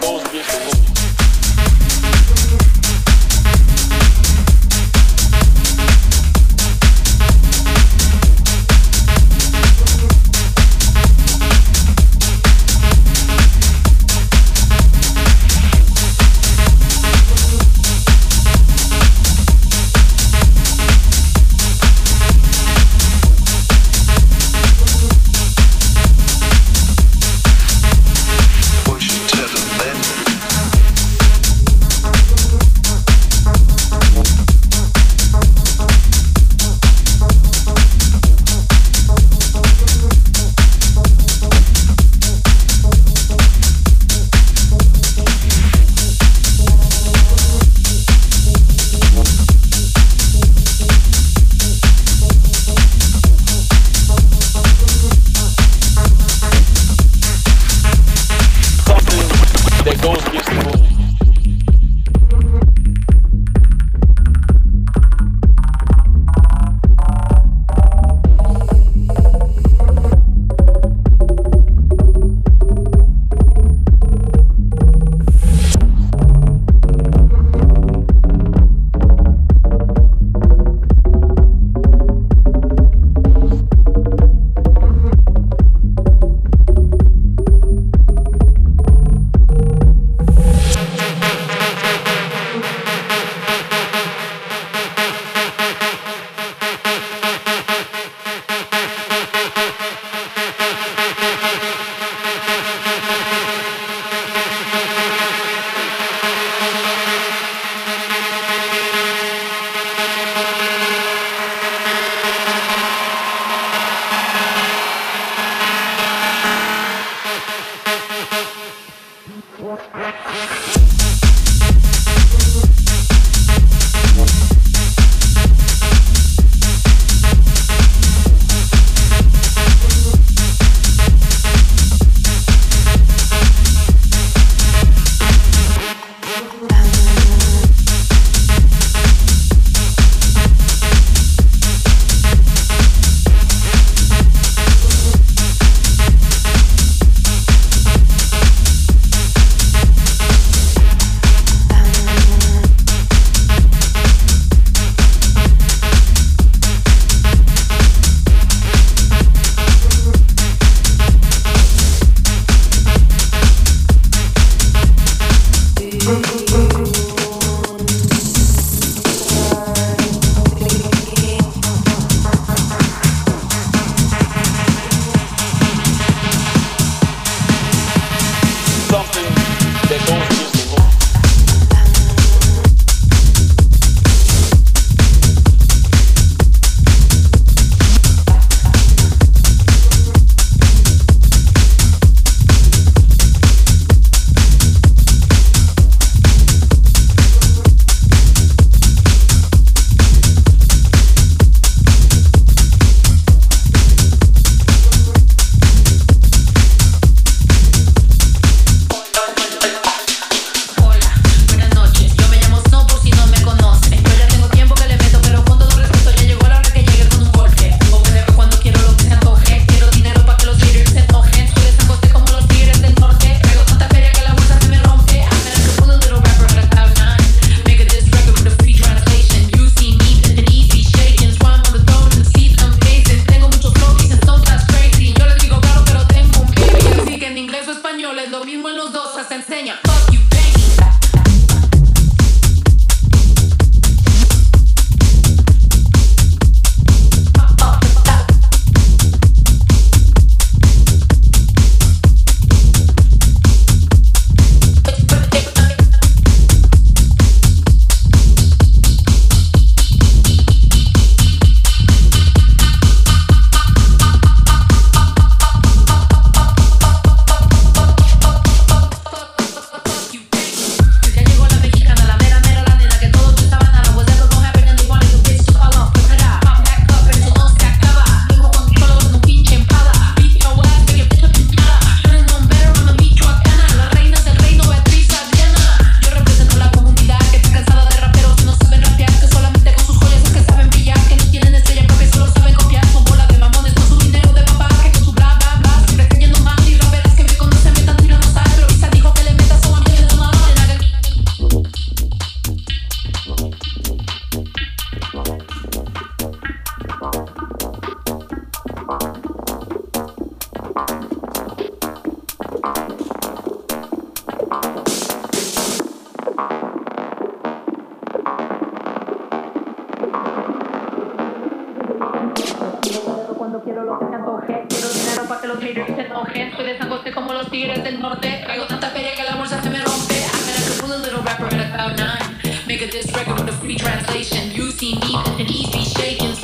goes, bitch, Cuando quiero lo que se antoje, quiero dinero para que los haters se enojen. Soy de San como los tigres del norte. Traigo tanta feria que la bolsa se me rompe. I met a cool little rapper at about nine. Make a diss record with a free translation. You see me, and he's be shaking.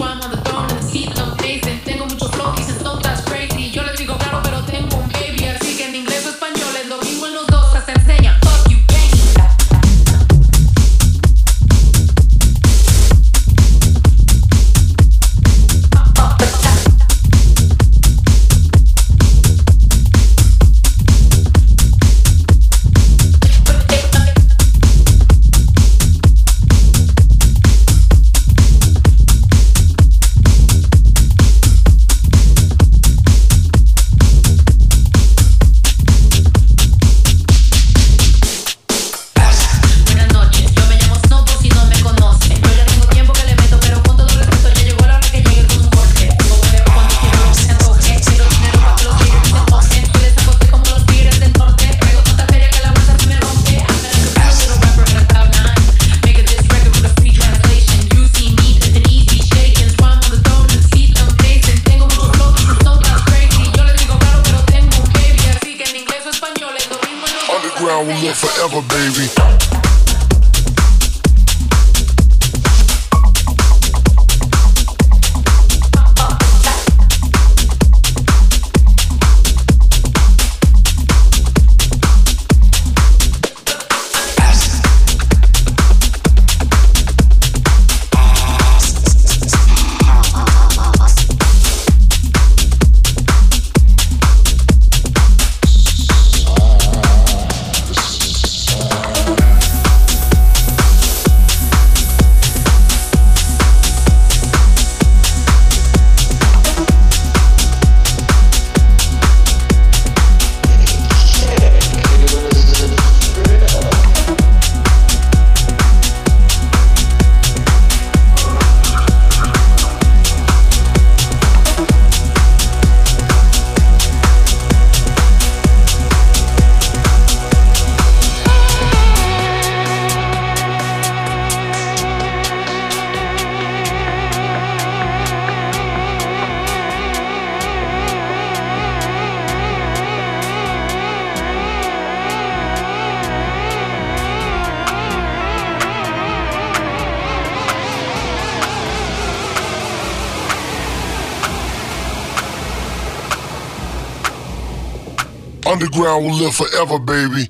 underground will live forever, baby.